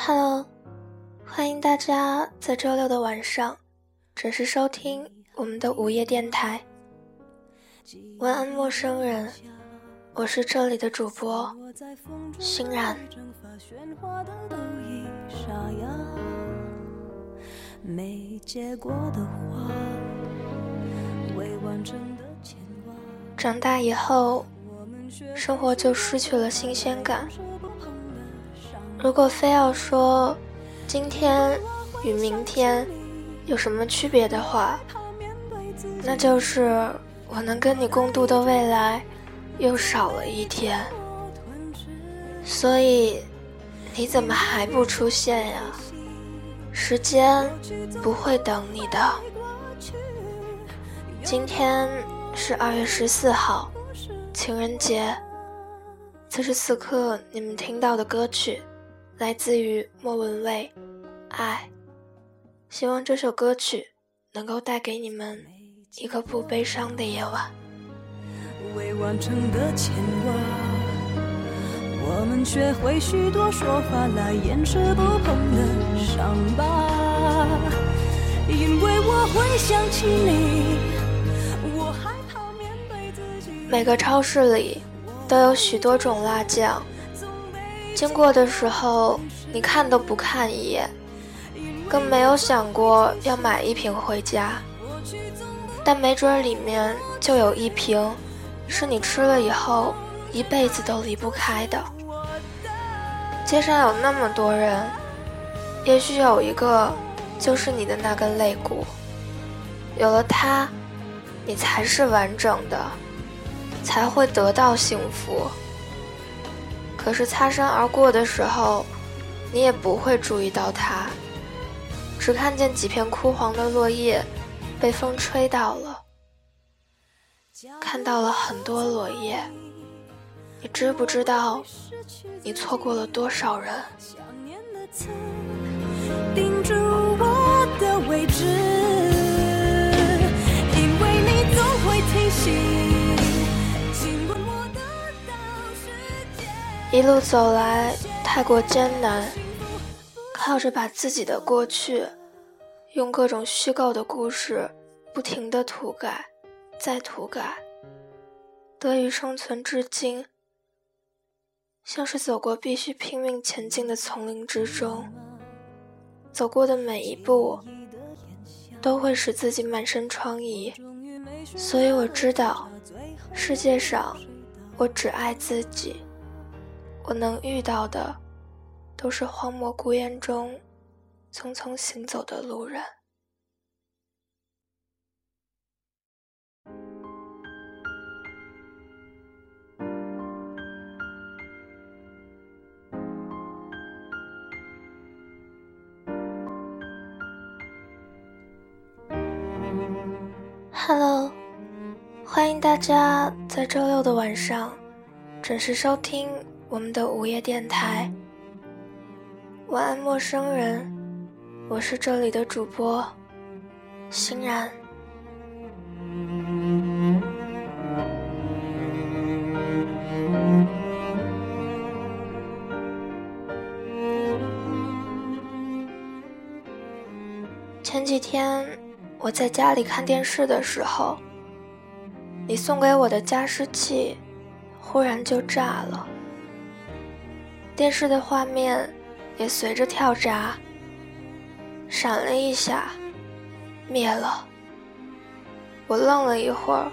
Hello，欢迎大家在周六的晚上准时收听我们的午夜电台。晚安，陌生人，我是这里的主播欣然。长大以后，生活就失去了新鲜感。如果非要说今天与明天有什么区别的话，那就是我能跟你共度的未来又少了一天。所以你怎么还不出现呀？时间不会等你的。今天是二月十四号，情人节。此时此刻，你们听到的歌曲。来自于莫文蔚，《爱》，希望这首歌曲能够带给你们一个不悲伤的夜晚。未完成的牵挂，我们学会许多说法来掩饰不碰的伤疤。因为我会想起你，我害怕面对自己。每个超市里都有许多种辣酱。经过的时候，你看都不看一眼，更没有想过要买一瓶回家。但没准里面就有一瓶，是你吃了以后一辈子都离不开的。街上有那么多人，也许有一个就是你的那根肋骨。有了它，你才是完整的，才会得到幸福。可是擦身而过的时候，你也不会注意到它，只看见几片枯黄的落叶被风吹到了，看到了很多落叶。你知不知道，你错过了多少人？一路走来太过艰难，靠着把自己的过去用各种虚构的故事不停的涂改，再涂改，得以生存至今。像是走过必须拼命前进的丛林之中，走过的每一步都会使自己满身疮痍，所以我知道，世界上我只爱自己。我能遇到的，都是荒漠孤烟中匆匆行走的路人。Hello，欢迎大家在周六的晚上准时收听。我们的午夜电台，晚安，陌生人，我是这里的主播欣然。前几天我在家里看电视的时候，你送给我的加湿器忽然就炸了。电视的画面也随着跳闸，闪了一下，灭了。我愣了一会儿，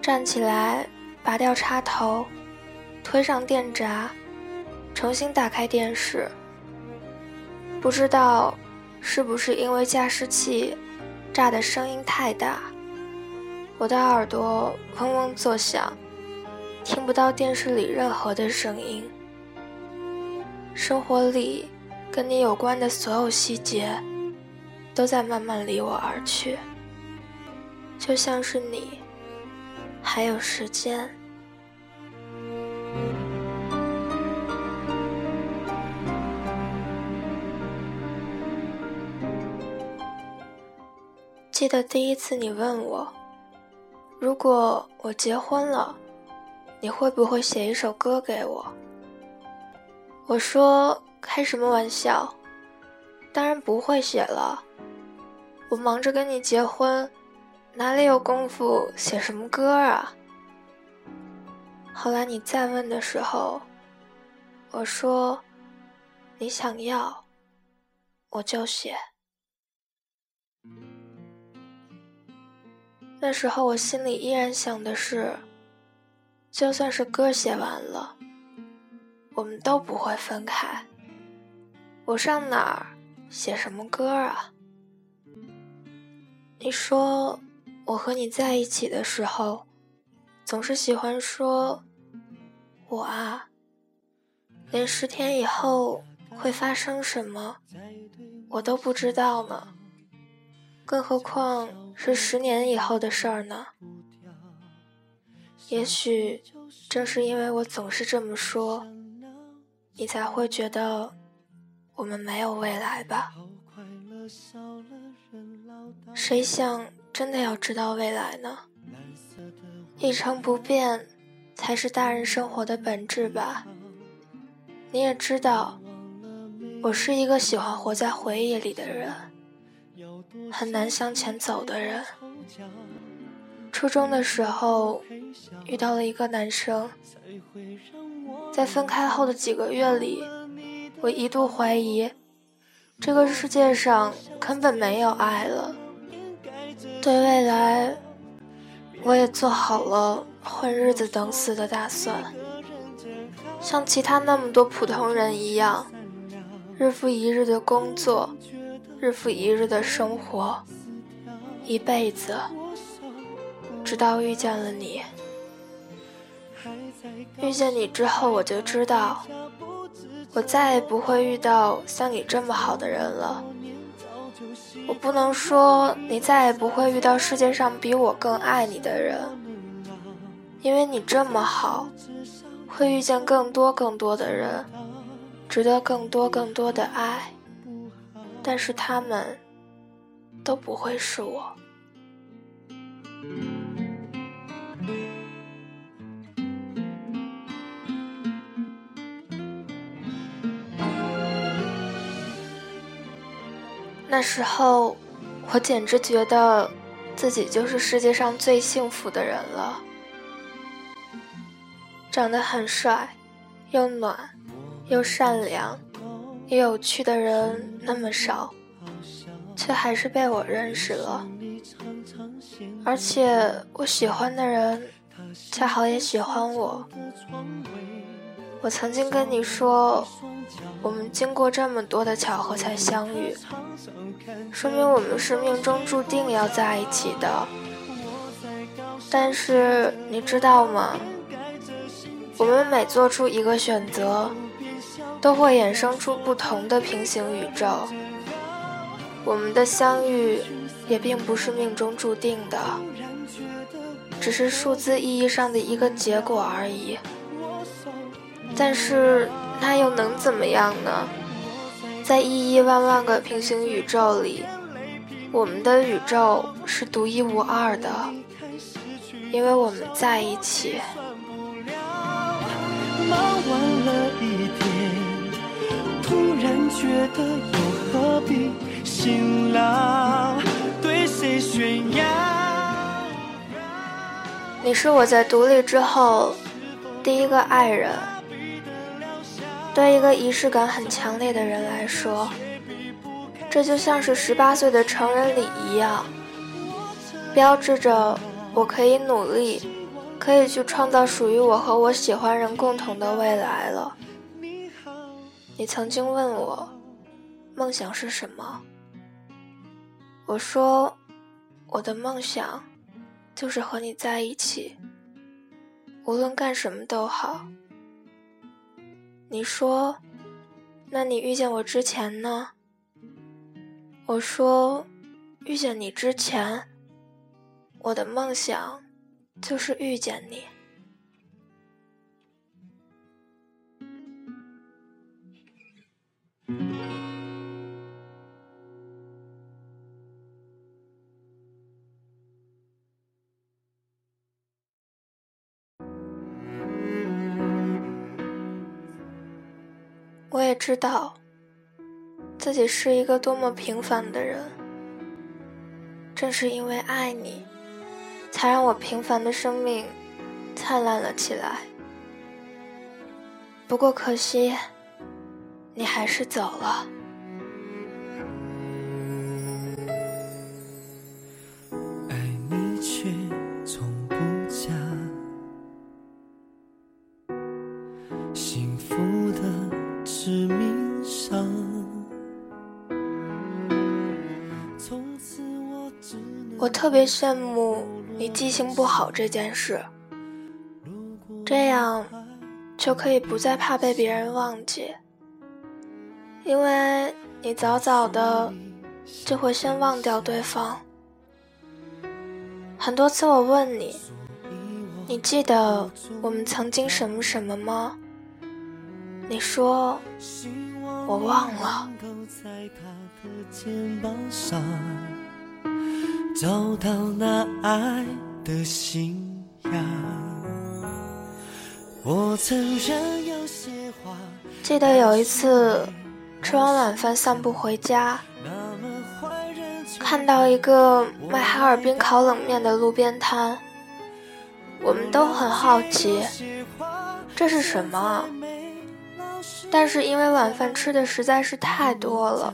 站起来，拔掉插头，推上电闸，重新打开电视。不知道是不是因为加湿器炸的声音太大，我的耳朵嗡嗡作响，听不到电视里任何的声音。生活里，跟你有关的所有细节，都在慢慢离我而去，就像是你，还有时间。记得第一次你问我，如果我结婚了，你会不会写一首歌给我？我说开什么玩笑？当然不会写了。我忙着跟你结婚，哪里有功夫写什么歌啊？后来你再问的时候，我说：“你想要，我就写。”那时候我心里依然想的是，就算是歌写完了，我们都不会分开。我上哪儿写什么歌啊？你说我和你在一起的时候，总是喜欢说“我啊”，连十天以后会发生什么，我都不知道呢。更何况是十年以后的事儿呢？也许正是因为我总是这么说，你才会觉得我们没有未来吧？谁想真的要知道未来呢？一成不变才是大人生活的本质吧？你也知道，我是一个喜欢活在回忆里的人。很难向前走的人。初中的时候遇到了一个男生，在分开后的几个月里，我一度怀疑这个世界上根本没有爱了。对未来，我也做好了混日子等死的打算，像其他那么多普通人一样，日复一日的工作。日复一日的生活，一辈子，直到遇见了你。遇见你之后，我就知道，我再也不会遇到像你这么好的人了。我不能说你再也不会遇到世界上比我更爱你的人，因为你这么好，会遇见更多更多的人，值得更多更多的爱。但是他们都不会是我。那时候，我简直觉得自己就是世界上最幸福的人了。长得很帅，又暖，又善良。又有趣的人那么少，却还是被我认识了。而且我喜欢的人，恰好也喜欢我。我曾经跟你说，我们经过这么多的巧合才相遇，说明我们是命中注定要在一起的。但是你知道吗？我们每做出一个选择。都会衍生出不同的平行宇宙。我们的相遇也并不是命中注定的，只是数字意义上的一个结果而已。但是那又能怎么样呢？在亿亿万万个平行宇宙里，我们的宇宙是独一无二的，因为我们在一起。觉得又何必辛劳对谁炫耀？你是我在独立之后第一个爱人。对一个仪式感很强烈的人来说，这就像是十八岁的成人礼一样，标志着我可以努力，可以去创造属于我和我喜欢人共同的未来了。你曾经问我，梦想是什么？我说，我的梦想就是和你在一起，无论干什么都好。你说，那你遇见我之前呢？我说，遇见你之前，我的梦想就是遇见你。也知道自己是一个多么平凡的人。正是因为爱你，才让我平凡的生命灿烂了起来。不过可惜，你还是走了。我特别羡慕你记性不好这件事，这样就可以不再怕被别人忘记，因为你早早的就会先忘掉对方。很多次我问你，你记得我们曾经什么什么吗？你说我忘了。找到那爱的信仰。我曾有些话。记得有一次吃完晚饭散步回家，看到一个卖哈尔滨烤冷面的路边摊，我们都很好奇这是什么，但是因为晚饭吃的实在是太多了，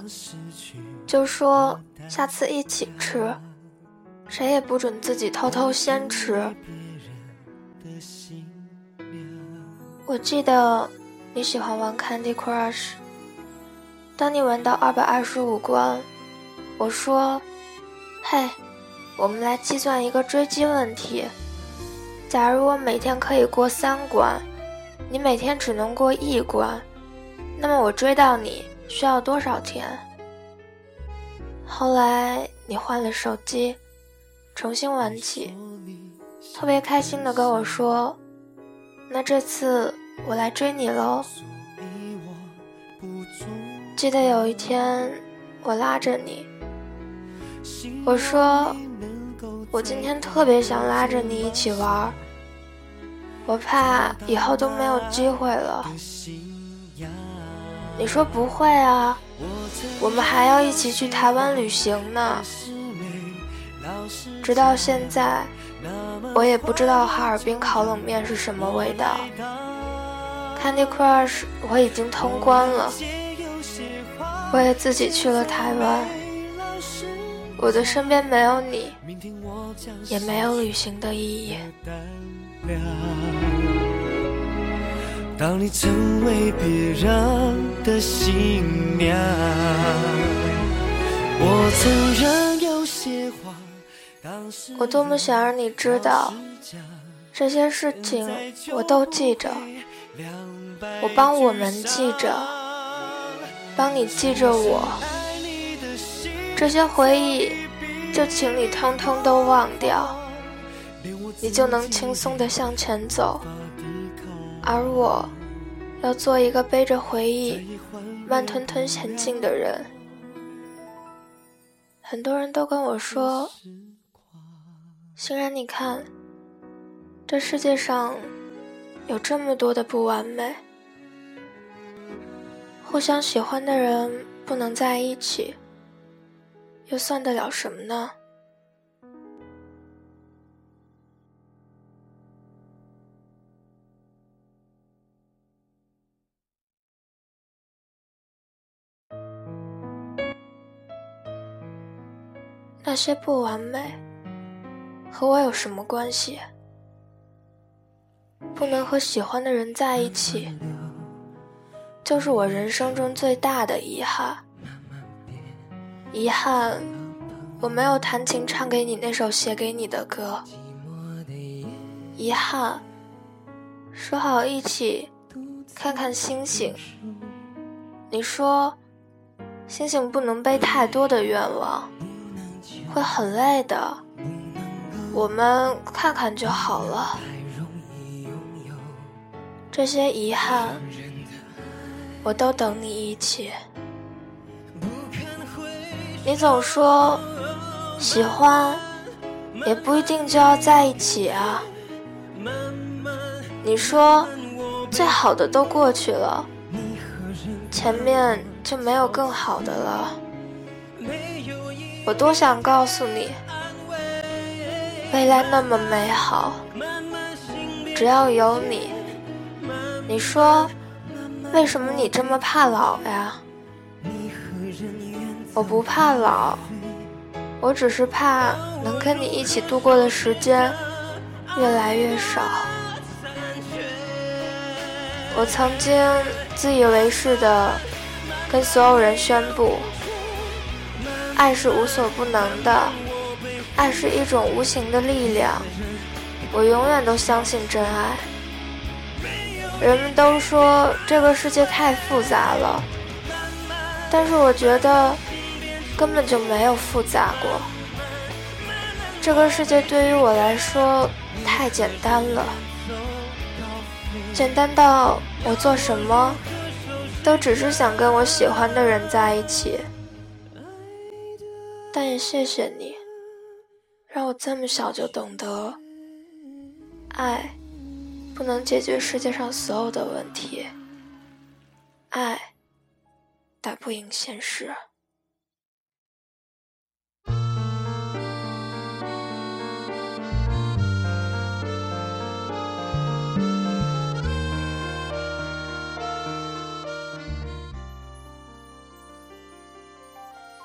就说下次一起吃。谁也不准自己偷偷先吃。我记得你喜欢玩 Candy Crush。当你玩到二百二十五关，我说：“嘿，我们来计算一个追击问题。假如我每天可以过三关，你每天只能过一关，那么我追到你需要多少天？”后来你换了手机。重新玩起，特别开心的跟我说：“那这次我来追你喽。”记得有一天，我拉着你，我说：“我今天特别想拉着你一起玩，我怕以后都没有机会了。”你说不会啊，我们还要一起去台湾旅行呢。直到现在，我也不知道哈尔滨烤冷面是什么味道。Candy Crush 我已经通关了，我也自己去了台湾。我的身边没有你，也没有旅行的意义。当你成为别人的新娘，我曾任有些话。我多么想让你知道，这些事情我都记着，我帮我们记着，帮你记着我。这些回忆，就请你通通都忘掉，你就能轻松的向前走。而我，要做一个背着回忆，慢吞吞前进的人。很多人都跟我说。欣然，你看，这世界上有这么多的不完美，互相喜欢的人不能在一起，又算得了什么呢？些不完美。和我有什么关系？不能和喜欢的人在一起，就是我人生中最大的遗憾。遗憾，我没有弹琴唱给你那首写给你的歌。遗憾，说好一起看看星星，你说星星不能背太多的愿望，会很累的。我们看看就好了。这些遗憾，我都等你一起。你总说喜欢，也不一定就要在一起啊。你说最好的都过去了，前面就没有更好的了。我多想告诉你，未来那么美好，只要有你。你说，为什么你这么怕老呀？我不怕老，我只是怕能跟你一起度过的时间越来越少。我曾经自以为是的跟所有人宣布，爱是无所不能的，爱是一种无形的力量，我永远都相信真爱。人们都说这个世界太复杂了，但是我觉得根本就没有复杂过。这个世界对于我来说太简单了，简单到我做什么都只是想跟我喜欢的人在一起。但也谢谢你，让我这么小就懂得爱。不能解决世界上所有的问题，爱打不赢现实。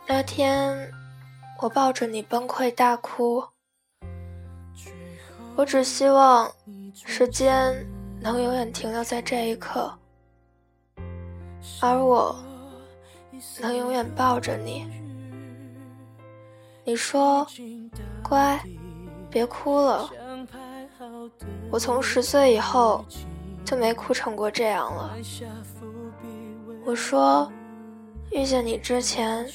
那天，我抱着你崩溃大哭，我只希望。时间能永远停留在这一刻，而我能永远抱着你。你说：“乖，别哭了。”我从十岁以后就没哭成过这样了。我说：“遇见你之前，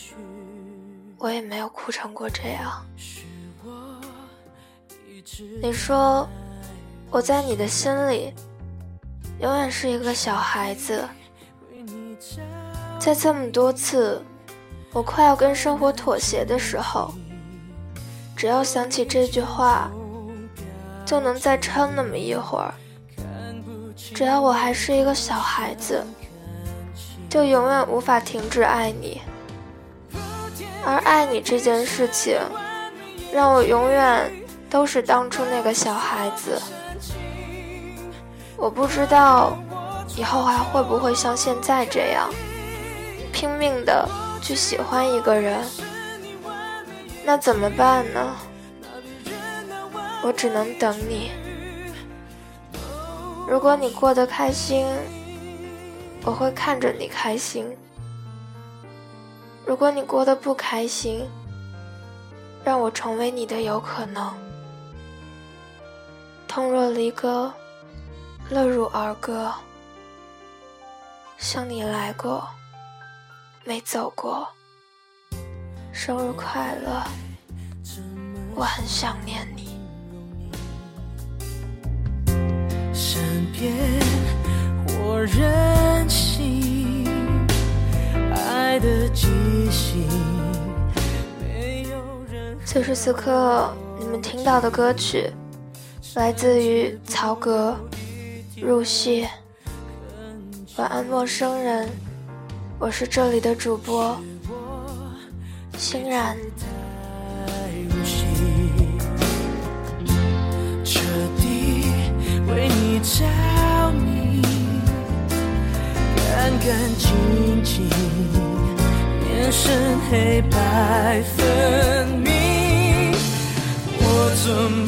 我也没有哭成过这样。”你说。我在你的心里，永远是一个小孩子。在这么多次我快要跟生活妥协的时候，只要想起这句话，就能再撑那么一会儿。只要我还是一个小孩子，就永远无法停止爱你。而爱你这件事情，让我永远都是当初那个小孩子。我不知道以后还会不会像现在这样拼命的去喜欢一个人，那怎么办呢？我只能等你。如果你过得开心，我会看着你开心；如果你过得不开心，让我成为你的有可能。痛若离歌。乐如儿歌，像你来过，没走过。生日快乐，我很想念你。身边或任此时此刻，你们听到的歌曲，来自于曹格。入戏，晚安，陌生人。我是这里的主播，欣然。彻底为你着迷，干干净净，眼神黑白分明，我